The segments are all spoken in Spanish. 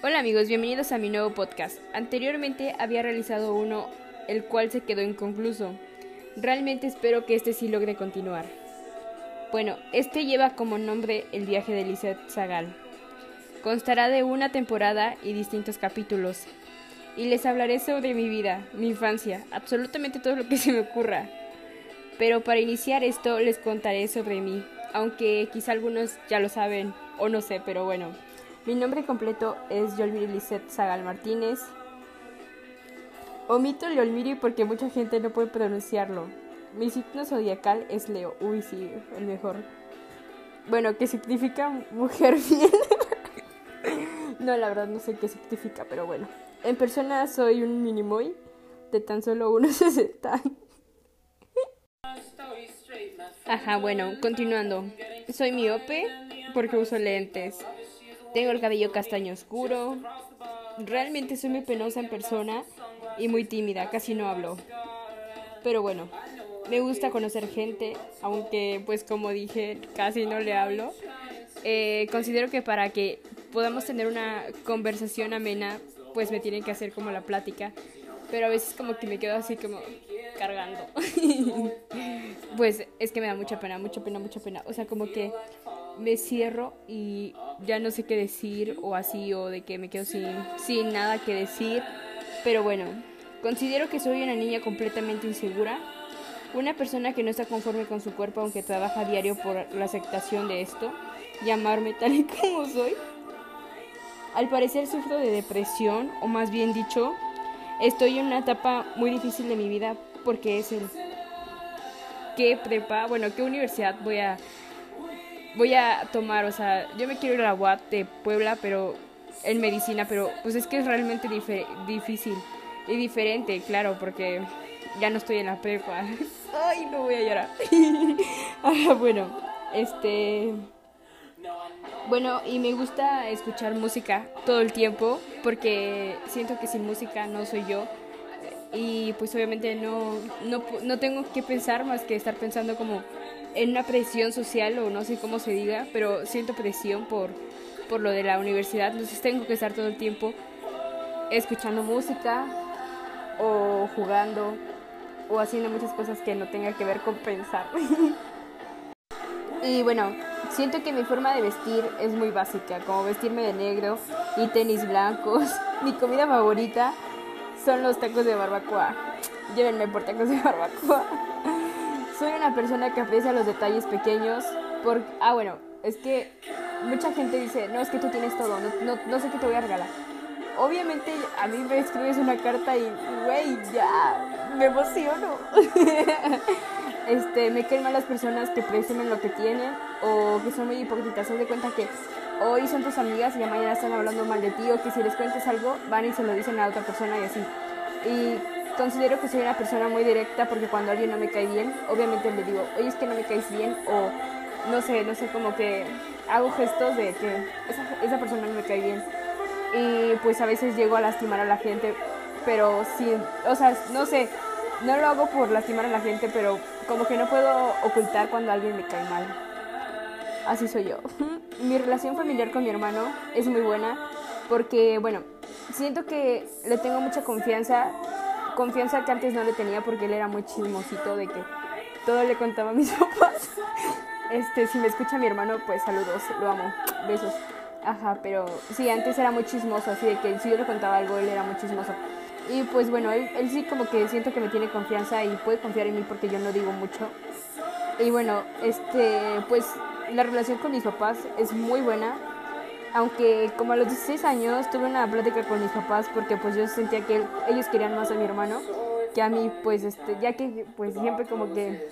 Hola amigos, bienvenidos a mi nuevo podcast. Anteriormente había realizado uno el cual se quedó inconcluso. Realmente espero que este sí logre continuar. Bueno, este lleva como nombre El viaje de Lisette Zagal. Constará de una temporada y distintos capítulos. Y les hablaré sobre mi vida, mi infancia, absolutamente todo lo que se me ocurra. Pero para iniciar esto les contaré sobre mí, aunque quizá algunos ya lo saben o no sé, pero bueno. Mi nombre completo es Yolmiri Lisette Zagal Martínez. Omito el porque mucha gente no puede pronunciarlo. Mi signo zodiacal es Leo. Uy, sí, el mejor. Bueno, ¿qué significa mujer bien? no, la verdad no sé qué significa, pero bueno. En persona soy un minimoy de tan solo 1,60. Ajá, bueno, continuando. Soy miope porque uso lentes. Tengo el cabello castaño oscuro. Realmente soy muy penosa en persona y muy tímida, casi no hablo. Pero bueno, me gusta conocer gente, aunque pues como dije, casi no le hablo. Eh, considero que para que podamos tener una conversación amena, pues me tienen que hacer como la plática. Pero a veces como que me quedo así como cargando. pues es que me da mucha pena, mucha pena, mucha pena. O sea, como que me cierro y ya no sé qué decir o así o de que me quedo sin, sin nada que decir. Pero bueno, considero que soy una niña completamente insegura, una persona que no está conforme con su cuerpo aunque trabaja diario por la aceptación de esto, llamarme tal y como soy. Al parecer sufro de depresión, o más bien dicho, estoy en una etapa muy difícil de mi vida porque es el qué prepa, bueno, qué universidad voy a voy a tomar, o sea, yo me quiero ir a la UAT de Puebla, pero en medicina, pero pues es que es realmente difícil y diferente, claro, porque ya no estoy en la prepa. Ay, no voy a llorar. ah, bueno, este bueno, y me gusta escuchar música todo el tiempo porque siento que sin música no soy yo y pues obviamente no, no, no tengo que pensar más que estar pensando como en una presión social o no sé cómo se diga, pero siento presión por, por lo de la universidad, entonces tengo que estar todo el tiempo escuchando música o jugando o haciendo muchas cosas que no tenga que ver con pensar. y bueno, siento que mi forma de vestir es muy básica, como vestirme de negro y tenis blancos. Mi comida favorita son los tacos de barbacoa. Llévenme por tacos de barbacoa. Soy una persona que aprecia los detalles pequeños. Por... Ah, bueno, es que mucha gente dice, no, es que tú tienes todo, no, no, no sé qué te voy a regalar. Obviamente a mí me escribes una carta y, güey, ya, me emociono. este, me caen mal las personas que presumen lo que tienen o que son muy hipócritas. Se de cuenta que hoy son tus amigas y ya mañana están hablando mal de ti o que si les cuentas algo van y se lo dicen a otra persona y así. Y considero que soy una persona muy directa porque cuando alguien no me cae bien, obviamente le digo, oye, es que no me caes bien o no sé, no sé, como que hago gestos de que esa, esa persona no me cae bien. Y pues a veces llego a lastimar a la gente, pero sí, o sea, no sé, no lo hago por lastimar a la gente, pero como que no puedo ocultar cuando alguien me cae mal. Así soy yo. mi relación familiar con mi hermano es muy buena porque, bueno, siento que le tengo mucha confianza confianza que antes no le tenía porque él era muy chismosito de que todo le contaba a mis papás. Este, si me escucha mi hermano, pues saludos, lo amo, besos. Ajá, pero sí, antes era muy chismoso, así de que si yo le contaba algo, él era muy chismoso. Y pues bueno, él, él sí como que siento que me tiene confianza y puede confiar en mí porque yo no digo mucho. Y bueno, este, pues la relación con mis papás es muy buena aunque como a los 16 años tuve una plática con mis papás porque pues yo sentía que ellos querían más a mi hermano que a mí, pues este, ya que pues siempre como que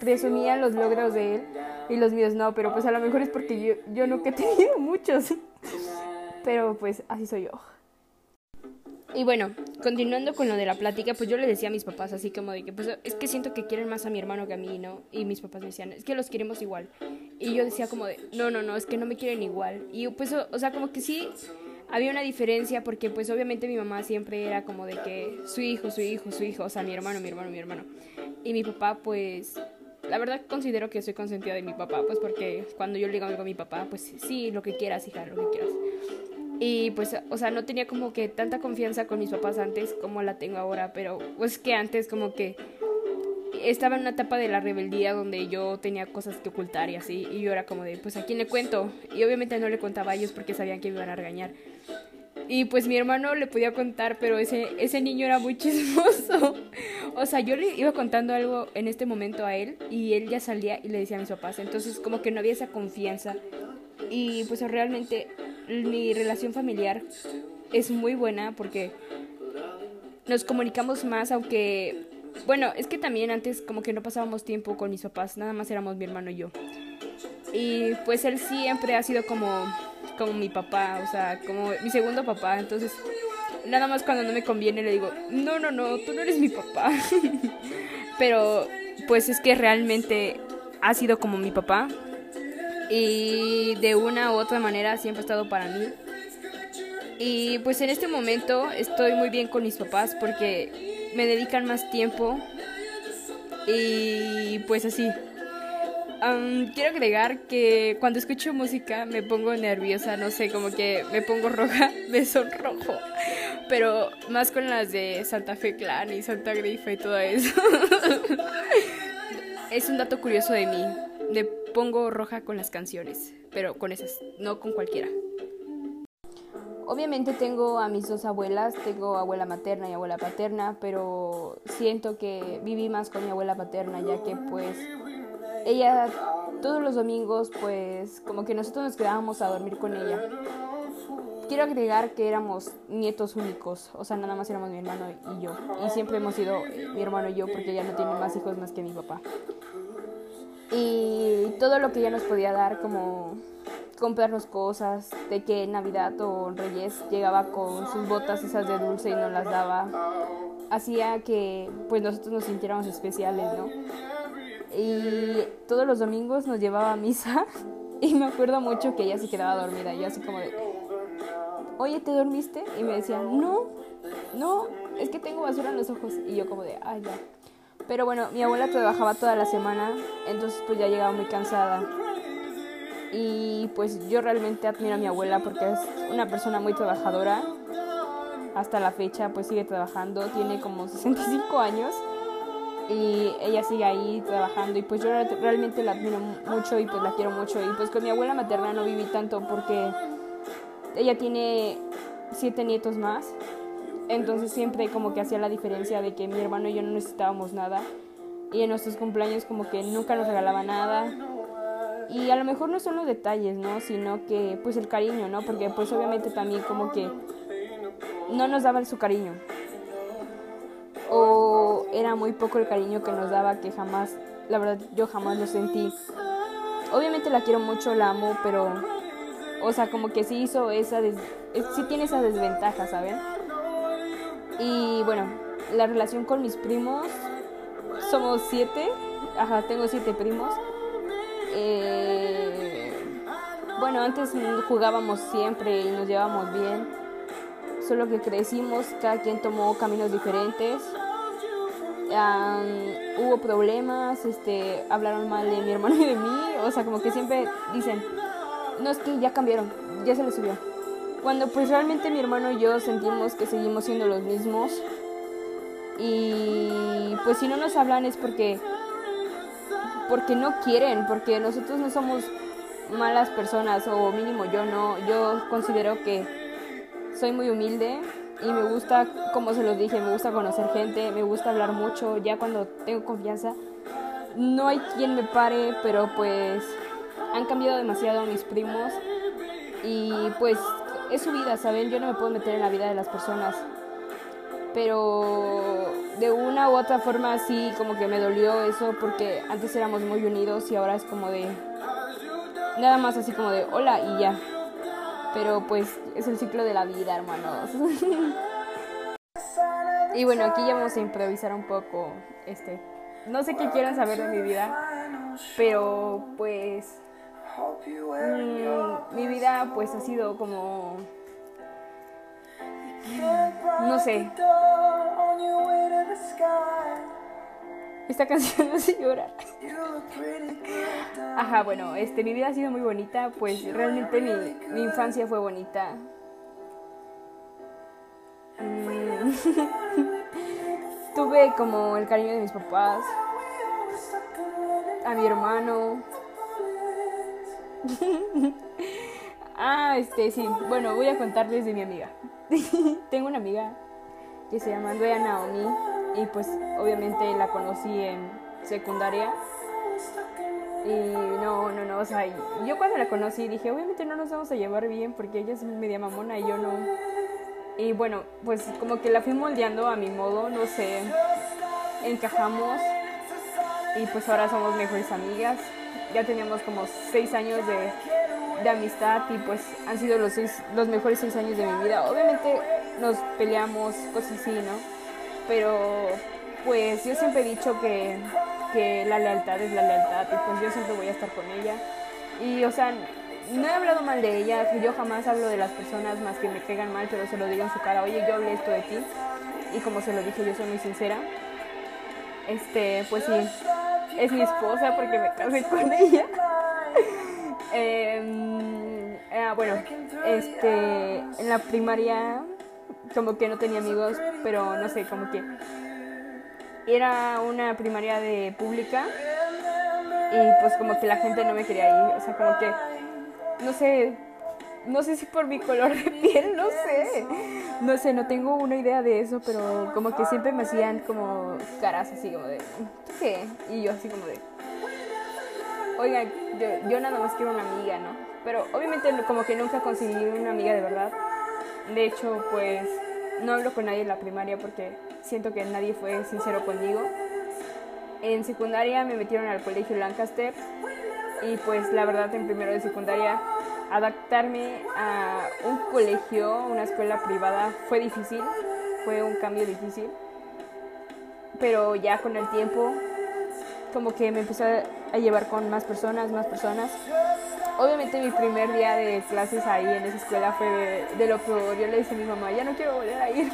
presumía los logros de él y los míos no, pero pues a lo mejor es porque yo, yo nunca he tenido muchos, pero pues así soy yo. Y bueno, continuando con lo de la plática, pues yo le decía a mis papás así como de que, pues es que siento que quieren más a mi hermano que a mí, ¿no? Y mis papás me decían, es que los queremos igual. Y yo decía como de, no, no, no, es que no me quieren igual. Y pues, o, sea, como que sí había una diferencia porque pues obviamente mi mamá siempre era como de que su hijo, su hijo, su hijo, o sea, mi hermano, mi hermano, mi hermano. Y mi papá pues la verdad considero que soy consentida de mi papá, pues porque cuando yo le digo algo a mi papá, pues sí, lo que quieras, hija, lo que quieras. Y pues, o sea, no tenía como que tanta confianza con mis papás antes como la tengo ahora, pero pues que antes como que estaba en una etapa de la rebeldía donde yo tenía cosas que ocultar y así, y yo era como de, pues a quién le cuento, y obviamente no le contaba a ellos porque sabían que me iban a regañar. Y pues mi hermano le podía contar, pero ese, ese niño era muy chismoso. O sea, yo le iba contando algo en este momento a él y él ya salía y le decía a mis papás. Entonces como que no había esa confianza. Y pues realmente mi relación familiar es muy buena porque nos comunicamos más, aunque... Bueno, es que también antes como que no pasábamos tiempo con mis papás, nada más éramos mi hermano y yo. Y pues él siempre ha sido como como mi papá, o sea, como mi segundo papá. Entonces, nada más cuando no me conviene le digo, no, no, no, tú no eres mi papá. Pero, pues es que realmente ha sido como mi papá. Y de una u otra manera siempre ha estado para mí. Y pues en este momento estoy muy bien con mis papás porque me dedican más tiempo. Y pues así, quiero agregar que cuando escucho música me pongo nerviosa, no sé, como que me pongo roja, me sonrojo. Pero más con las de Santa Fe Clan y Santa Grifa y todo eso. es un dato curioso de mí. Pongo roja con las canciones, pero con esas, no con cualquiera. Obviamente tengo a mis dos abuelas, tengo abuela materna y abuela paterna, pero siento que viví más con mi abuela paterna ya que pues ella todos los domingos pues como que nosotros nos quedábamos a dormir con ella. Quiero agregar que éramos nietos únicos, o sea, nada más éramos mi hermano y yo. Y siempre hemos sido mi hermano y yo porque ella no tiene más hijos más que mi papá. Y todo lo que ella nos podía dar como comprarnos cosas, de que en Navidad o Reyes llegaba con sus botas esas de dulce y nos las daba, hacía que pues nosotros nos sintiéramos especiales, ¿no? y todos los domingos nos llevaba a misa y me acuerdo mucho que ella se quedaba dormida y yo así como de, oye, ¿te dormiste? Y me decía, no, no, es que tengo basura en los ojos y yo como de, ay, ya. Pero bueno, mi abuela trabajaba toda la semana, entonces pues ya llegaba muy cansada. Y pues yo realmente admiro a mi abuela porque es una persona muy trabajadora. Hasta la fecha pues sigue trabajando, tiene como 65 años y ella sigue ahí trabajando y pues yo realmente la admiro mucho y pues la quiero mucho y pues con mi abuela materna no viví tanto porque ella tiene siete nietos más entonces siempre como que hacía la diferencia de que mi hermano y yo no necesitábamos nada. Y en nuestros cumpleaños como que nunca nos regalaba nada. Y a lo mejor no son los detalles no sino que pues el cariño no porque pues obviamente también como que no nos daban su cariño. O era muy poco el cariño que nos daba que jamás, la verdad yo jamás lo sentí. Obviamente la quiero mucho, la amo, pero, o sea, como que sí hizo esa, sí tiene esa desventaja, ¿saben? Y bueno, la relación con mis primos, somos siete, ajá, tengo siete primos. Eh, bueno, antes jugábamos siempre y nos llevábamos bien solo que crecimos, cada quien tomó caminos diferentes. hubo problemas, este, hablaron mal de mi hermano y de mí, o sea, como que siempre dicen, no es que ya cambiaron, ya se les subió. Cuando pues realmente mi hermano y yo sentimos que seguimos siendo los mismos. Y pues si no nos hablan es porque porque no quieren, porque nosotros no somos malas personas o mínimo yo no, yo considero que soy muy humilde y me gusta, como se los dije, me gusta conocer gente, me gusta hablar mucho, ya cuando tengo confianza. No hay quien me pare, pero pues han cambiado demasiado mis primos. Y pues es su vida, ¿saben? Yo no me puedo meter en la vida de las personas. Pero de una u otra forma sí como que me dolió eso porque antes éramos muy unidos y ahora es como de nada más así como de hola y ya. Pero pues es el ciclo de la vida, hermanos. y bueno, aquí ya vamos a improvisar un poco. Este, no sé qué quieran saber de mi vida, pero pues mm, mi pues ha sido como no sé esta canción no se llora. Ajá, bueno, este, mi vida ha sido muy bonita, pues realmente mi, mi infancia fue bonita. Tuve como el cariño de mis papás, a mi hermano. ah, este, sí. Bueno, voy a contarles de mi amiga. Tengo una amiga que se llama Andrea Naomi y pues obviamente la conocí en secundaria. Y no, no, no, o sea, yo cuando la conocí dije, obviamente no nos vamos a llevar bien porque ella es media mamona y yo no. Y bueno, pues como que la fui moldeando a mi modo, no sé, encajamos y pues ahora somos mejores amigas. Ya teníamos como seis años de, de amistad y pues han sido los, seis, los mejores seis años de mi vida. Obviamente nos peleamos, cosas así, ¿no? Pero pues yo siempre he dicho que, que la lealtad es la lealtad y pues yo siempre voy a estar con ella. Y o sea, no he hablado mal de ella, yo jamás hablo de las personas más que me caigan mal, pero se lo digo en su cara, oye, yo hablé esto de ti. Y como se lo dije, yo soy muy sincera. Este, pues sí, es mi esposa porque me casé con ella. eh, bueno, este, en la primaria como que no tenía amigos, pero no sé, como que era una primaria de pública y pues como que la gente no me quería ir, o sea, como que no sé, no sé si por mi color de piel, no sé. No sé, no tengo una idea de eso, pero como que siempre me hacían como caras así como de, ¿qué? Y yo así como de, oigan, yo, yo nada más quiero una amiga, ¿no? Pero obviamente como que nunca conseguí una amiga de verdad. De hecho, pues no hablo con nadie en la primaria porque siento que nadie fue sincero conmigo. En secundaria me metieron al colegio Lancaster y pues la verdad en primero de secundaria adaptarme a un colegio, una escuela privada fue difícil, fue un cambio difícil, pero ya con el tiempo como que me empecé a llevar con más personas, más personas. Obviamente mi primer día de clases ahí en esa escuela fue de, lo peor. Yo le dije a mi mamá, ya no quiero volver a ir.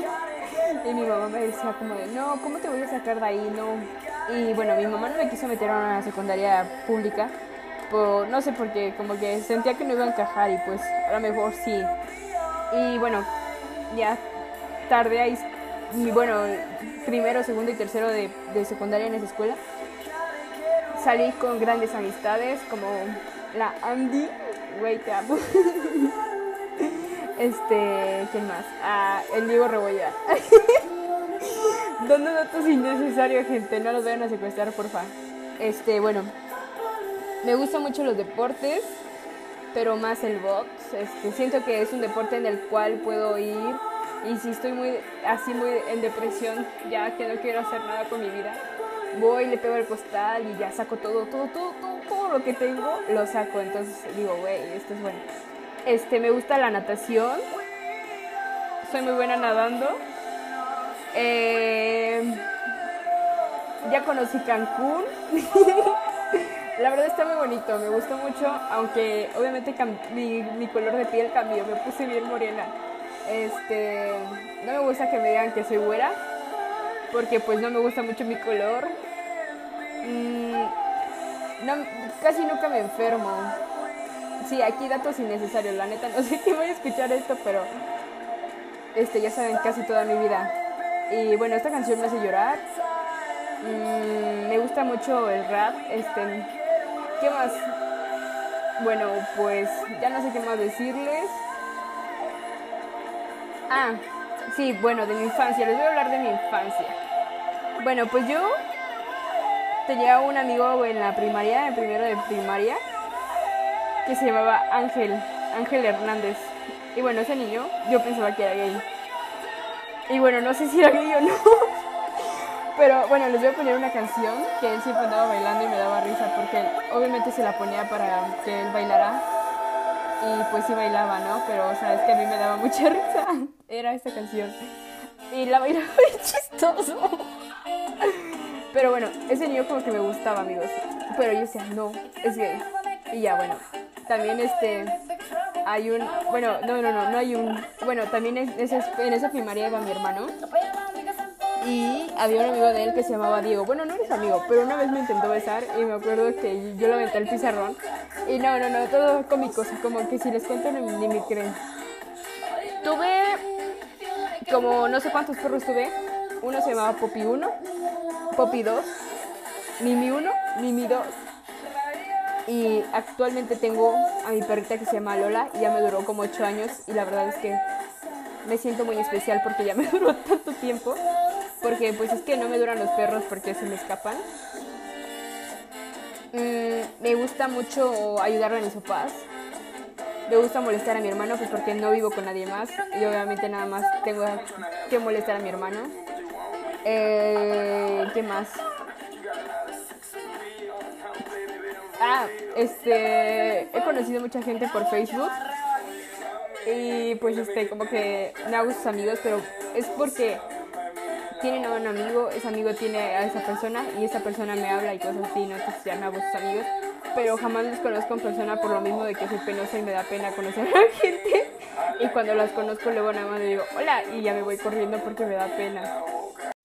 Y mi mamá me decía como de, no, ¿cómo te voy a sacar de ahí? No. Y bueno, mi mamá no me quiso meter a una secundaria pública no sé por qué, como que sentía que no iba a encajar y pues a lo mejor sí. Y bueno, ya tarde ahí, bueno, primero, segundo y tercero de, secundaria en esa escuela. Salí con grandes amistades como la Andy, wait up. este, ¿quién más? Ah, el Diego Rebolla. Dando datos innecesarios, gente, no los vayan a secuestrar, porfa. Este, bueno, me gustan mucho los deportes, pero más el box. Este, siento que es un deporte en el cual puedo ir y si estoy muy así muy en depresión, ya que no quiero hacer nada con mi vida, voy, le pego el costal y ya saco todo, todo, todo, todo, lo que tengo, lo saco. Entonces digo, güey, esto es bueno. Este, me gusta la natación. Soy muy buena nadando. Eh, ya conocí Cancún. La verdad está muy bonito, me gustó mucho, aunque obviamente mi, mi, color de piel cambió, me puse bien morena. Este, no me gusta que me digan que soy güera, porque pues no me gusta mucho mi color. Mm, no, casi nunca me enfermo. Sí, aquí datos innecesarios, la neta, no sé quién voy a escuchar esto, pero este, ya saben casi toda mi vida. Y bueno, esta canción me hace llorar. Mm, me gusta mucho el rap. Este, ¿Qué más? Bueno, pues ya no sé qué más decirles. Ah, sí, bueno, de mi infancia. Les voy a hablar de mi infancia. Bueno, pues yo tenía un amigo en la primaria, en primero de primaria, que se llamaba Ángel, Ángel Hernández. Y bueno, ese niño yo pensaba que era gay. Y bueno, no sé si era gay o no. Pero bueno, les voy a poner una canción que él siempre andaba bailando y me daba risa porque obviamente se la ponía para que él bailara y pues sí bailaba, ¿no? Pero o sea, es que a mí me daba mucha risa. Era esta canción. Y la bailaba muy chistoso. Pero bueno, ese niño como que me gustaba, amigos. Pero yo decía, no, es gay. Y ya, bueno. También este hay un, bueno, no, no, no, no hay un, bueno, también en esa primaria iba mi hermano y había un amigo de él que se llamaba Diego. Bueno, no eres amigo, pero una vez me intentó besar y me acuerdo que yo lo aventé al pizarrón. Y no, no, no, todo cómico, como que si les cuento ni, me creen. Tuve, como no sé cuántos perros tuve, uno se llamaba Poppy 1, Poppy 2, Mimi 1, Mimi 2. Y actualmente tengo a mi perrita que se llama Lola y ya me duró como 8 años y la verdad es que me siento muy especial porque ya me duró tanto tiempo. Porque pues es que no me duran los perros porque se me escapan. Mm, me gusta mucho ayudarle a mis papás. Me gusta molestar a mi hermano pues porque no vivo con nadie más y obviamente nada más tengo que molestar a mi hermano. Eh, ¿Qué más? Ah, este, he conocido mucha gente por Facebook y pues este, como que me hago sus amigos, pero es porque tienen a un amigo, ese amigo tiene a esa persona y esa persona me habla y cosas así, ¿no? Entonces ya me hago sus amigos, pero jamás los conozco en persona por lo mismo de que soy penosa y me da pena conocer a la gente y cuando las conozco luego nada más le digo hola y ya me voy corriendo porque me da pena.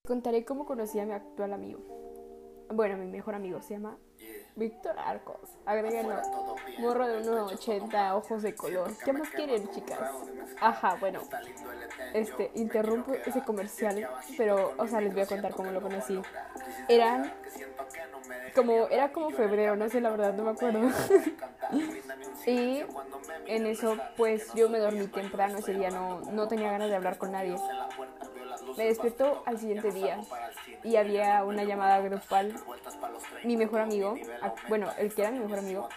Contaré cómo conocí a mi actual amigo. Bueno, mi mejor amigo se llama Víctor Arcos. Agréguenlo. Morro de 1,80, ojos de color. ¿Qué más quieren, chicas? Ajá, bueno. Este, interrumpo ese comercial, pero, o sea, les voy a contar cómo lo conocí. Eran como, era como febrero, no sé, la verdad, no me acuerdo. y en eso, pues, yo me dormí temprano ese día, no, no tenía ganas de hablar con nadie. Me despertó al siguiente día y había una llamada grupal. Mi mejor amigo, bueno, el que era mi mejor amigo,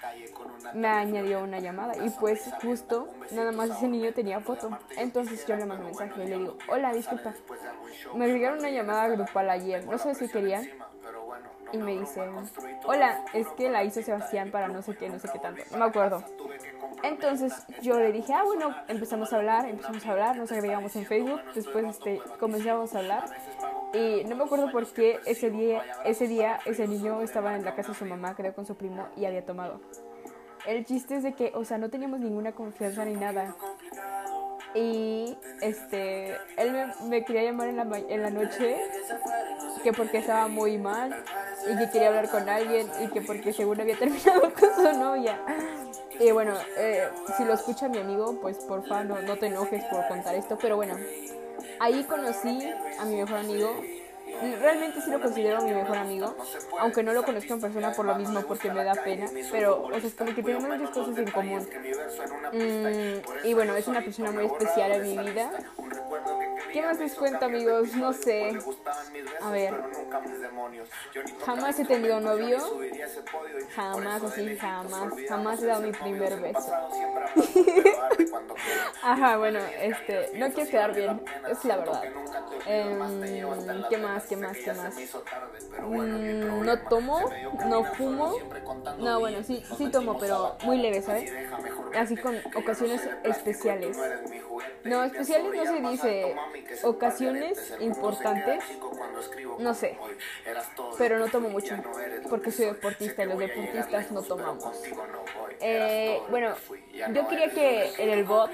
me añadió una llamada y pues justo nada más ese niño tenía foto. Entonces yo le mando un mensaje y le digo, hola, disculpa, me llegaron una llamada grupal ayer, no sé si querían. Y me dice, hola, es que la hizo Sebastián para no sé qué, no sé qué tanto, no me acuerdo. Entonces yo le dije, ah, bueno, empezamos a hablar, empezamos a hablar, nos agregamos en Facebook, después este, comenzamos a hablar y no me acuerdo por qué ese día, ese día ese niño estaba en la casa de su mamá, creo con su primo, y había tomado. El chiste es de que, o sea, no teníamos ninguna confianza ni nada. Y este, él me, quería llamar en la, en la noche, que porque estaba muy mal, y que quería hablar con alguien, y que porque según había terminado con su novia. Y bueno, eh, si lo escucha mi amigo, pues porfa, no, no te enojes por contar esto, pero bueno, Ahí conocí a mi mejor amigo. Realmente sí lo considero mi mejor amigo, aunque no lo conozco en persona por lo mismo, porque me da pena, pero o sea, es como que tenemos muchas cosas en común. Mm, y bueno, es una persona muy especial en mi vida. ¿Qué más les cuento, amigos? No sé. A ver. Jamás he tenido novio. Jamás, así, jamás. Jamás he dado mi primer beso. Ajá, bueno, este. No quiero quedar bien. Es la verdad. Em, ¿Qué más? ¿Qué más? ¿Qué más? Mm, no tomo. No fumo. No, bueno, sí, sí tomo, pero muy leve, ¿sabes? Así con ocasiones especiales. No, especiales no se dice ocasiones importantes. No sé, pero no tomo mucho porque soy deportista y los deportistas no tomamos. Eh, bueno, yo quería que en el bot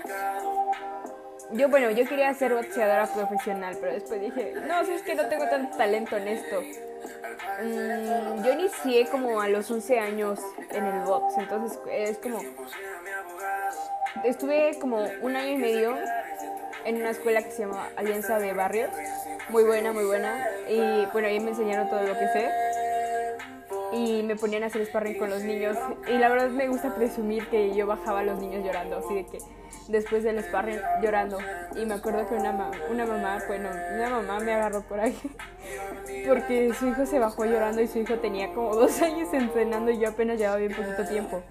yo bueno, yo quería ser boxeadora profesional, pero después dije, no, es que no tengo tanto talento en esto. Mm, yo inicié como a los 11 años en el box, entonces es como estuve como un año y medio en una escuela que se llama Alianza de Barrios. Muy buena, muy buena. Y bueno, ahí me enseñaron todo lo que sé. Y me ponían a hacer sparring con los niños. Y la verdad me gusta presumir que yo bajaba a los niños llorando. Así de que después del sparring llorando. Y me acuerdo que una, una mamá, bueno, una mamá me agarró por ahí. Porque su hijo se bajó llorando y su hijo tenía como dos años entrenando y yo apenas llevaba bien poquito tiempo.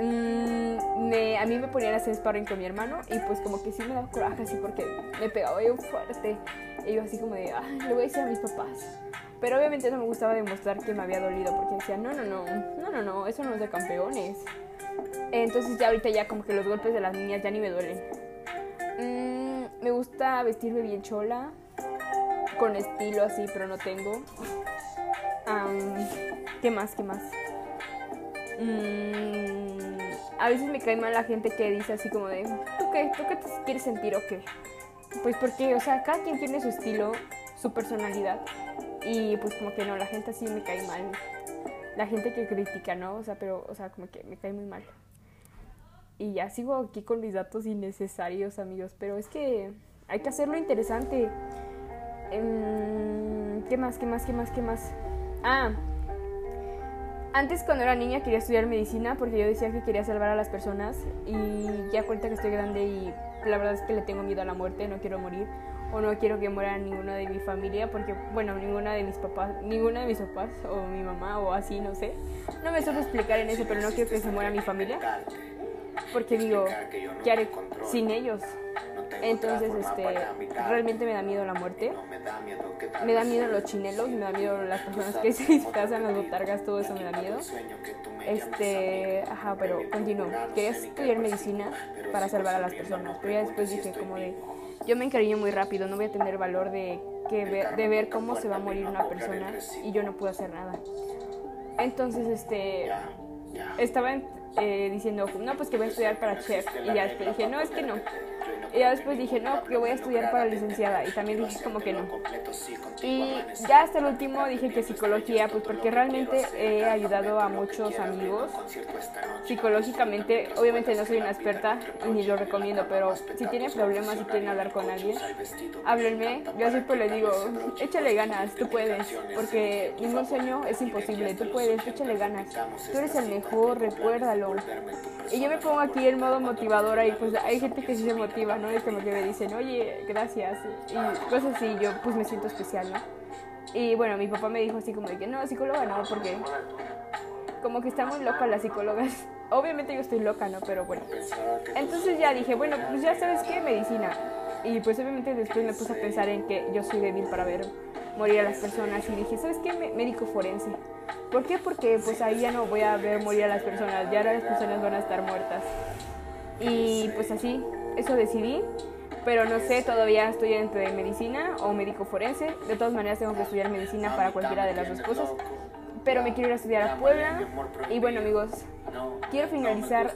Mm, me, a mí me ponían a hacer sparring con mi hermano y pues como que sí me daba coraje así porque me pegaba bien fuerte. Y yo así como de, ah, le voy a decir a mis papás. Pero obviamente no me gustaba demostrar que me había dolido porque decía, no, no, no, no, no, no, eso no es de campeones. Entonces ya ahorita ya como que los golpes de las niñas ya ni me duelen. Mm, me gusta vestirme bien chola, con estilo así, pero no tengo. ¿Qué más? ¿Qué más? Mm, a veces me cae mal la gente que dice así como de, ¿tú qué? ¿Tú qué te quieres sentir o qué? Pues porque, o sea, cada quien tiene su estilo, su personalidad. Y pues como que no, la gente así me cae mal. La gente que critica, ¿no? O sea, pero, o sea, como que me cae muy mal. Y ya sigo aquí con mis datos innecesarios, amigos. Pero es que hay que hacerlo interesante. Em, ¿Qué más? ¿Qué más? ¿Qué más? ¿Qué más? Ah, antes cuando era niña quería estudiar medicina porque yo decía que quería salvar a las personas y ya cuenta que estoy grande y la verdad es que le tengo miedo a la muerte, no quiero morir o no quiero que muera ninguno de mi familia porque bueno, ninguna de mis papás, ninguna de mis papás o mi mamá o así, no sé. No me suelo explicar en eso, pero no quiero que se muera mi familia porque digo, ¿qué haré sin ellos? Entonces, este, realmente me da miedo la muerte. Me da miedo los chinelos, me da miedo las personas que se disfrazan, las botargas, todo eso me da miedo. Este, ajá, pero continúo. Quería estudiar medicina para salvar a las personas, pero ya después dije como de, yo me encariño muy rápido, no voy a tener valor de, que ver, de ver cómo se va a morir una persona y yo no puedo hacer nada. Entonces, este, estaba eh, diciendo, no, pues que voy a estudiar para chef. Y ya dije, no, es que no. Y ya después dije, no, que voy a estudiar para licenciada. Y también dije como que no. Y ya hasta el último dije que psicología, pues porque realmente he ayudado a muchos amigos psicológicamente. Obviamente no soy una experta y ni lo recomiendo, pero si tienen problemas y quieren hablar con alguien, háblenme. Yo siempre les digo, échale ganas, tú puedes. Porque ningún sueño es imposible, tú puedes, échale ganas. Tú eres el mejor, recuérdalo. Y yo me pongo aquí en modo motivadora y pues hay gente que sí se motiva, ¿no? Es como que me dicen, oye, gracias. Y cosas así, yo pues me siento especial, ¿no? Y bueno, mi papá me dijo así como de que no, psicóloga no, porque como que está muy loca las psicólogas. Obviamente yo estoy loca, ¿no? Pero bueno. Entonces ya dije, bueno, pues ya sabes qué, medicina. Y pues obviamente después me puse a pensar en que yo soy débil para ver morir a las personas y dije, ¿sabes qué? Médico forense. ¿Por qué? Porque pues ahí ya no voy a ver morir a las personas, ya las personas van a estar muertas. Y pues así, eso decidí, pero no sé, todavía estoy entre medicina o médico forense. De todas maneras tengo que estudiar medicina para cualquiera de las dos cosas. Pero me quiero ir a estudiar a Puebla. Y bueno amigos, quiero finalizar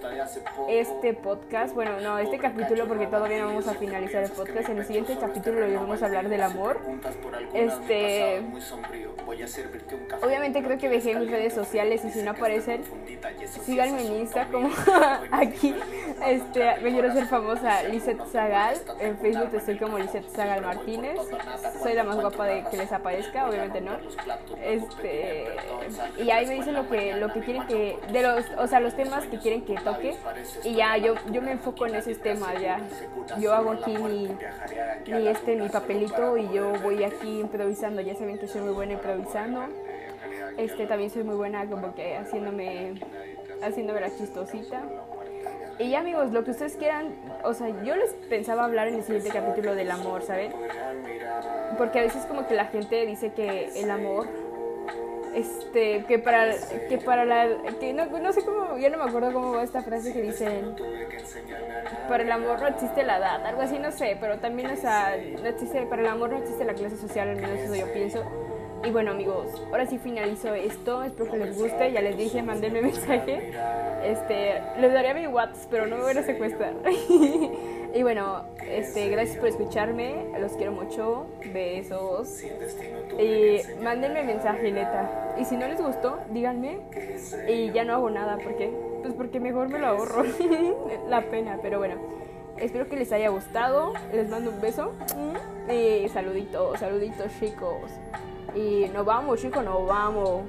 este podcast, bueno, no, este capítulo porque todavía no vamos a finalizar el podcast. En el siguiente capítulo vamos a hablar del amor. Este, obviamente creo que dejé mis redes sociales y si no aparecen, síganme en Insta como aquí. Este, me quiero ser famosa Lizeth Zagal. En Facebook estoy como Lizeth Zagal Martínez. Soy la más guapa de que les aparezca, obviamente no. Este, y ahí me dicen lo que lo que quieren que de los o sea, los temas que quieren que toque y ya yo, yo me enfoco en esos temas, ya. Yo hago aquí mi, mi, este, mi papelito y yo voy aquí improvisando, ya saben que soy muy buena improvisando. Este, también soy muy buena como que haciéndome, haciéndome la chistosita. Y ya amigos, lo que ustedes quieran, o sea, yo les pensaba hablar en el siguiente capítulo del amor, ¿saben? Porque a veces como que la gente dice que el amor este que para que para la que no, no sé cómo ya no me acuerdo cómo va esta frase que dicen para el amor no existe la edad algo así no sé pero también o sea no existe para el amor no existe la clase social al menos eso yo pienso. Y bueno amigos ahora sí finalizo esto espero que les guste ya les dije mándenme mensaje. Este les daría mi WhatsApp pero no me voy a secuestrar y bueno este gracias por escucharme los quiero mucho besos y mándenme mensaje neta y si no les gustó, díganme y ya no hago nada. porque Pues porque mejor me lo ahorro. La pena, pero bueno. Espero que les haya gustado. Les mando un beso. Y saluditos, saluditos chicos. Y nos vamos, chicos, nos vamos.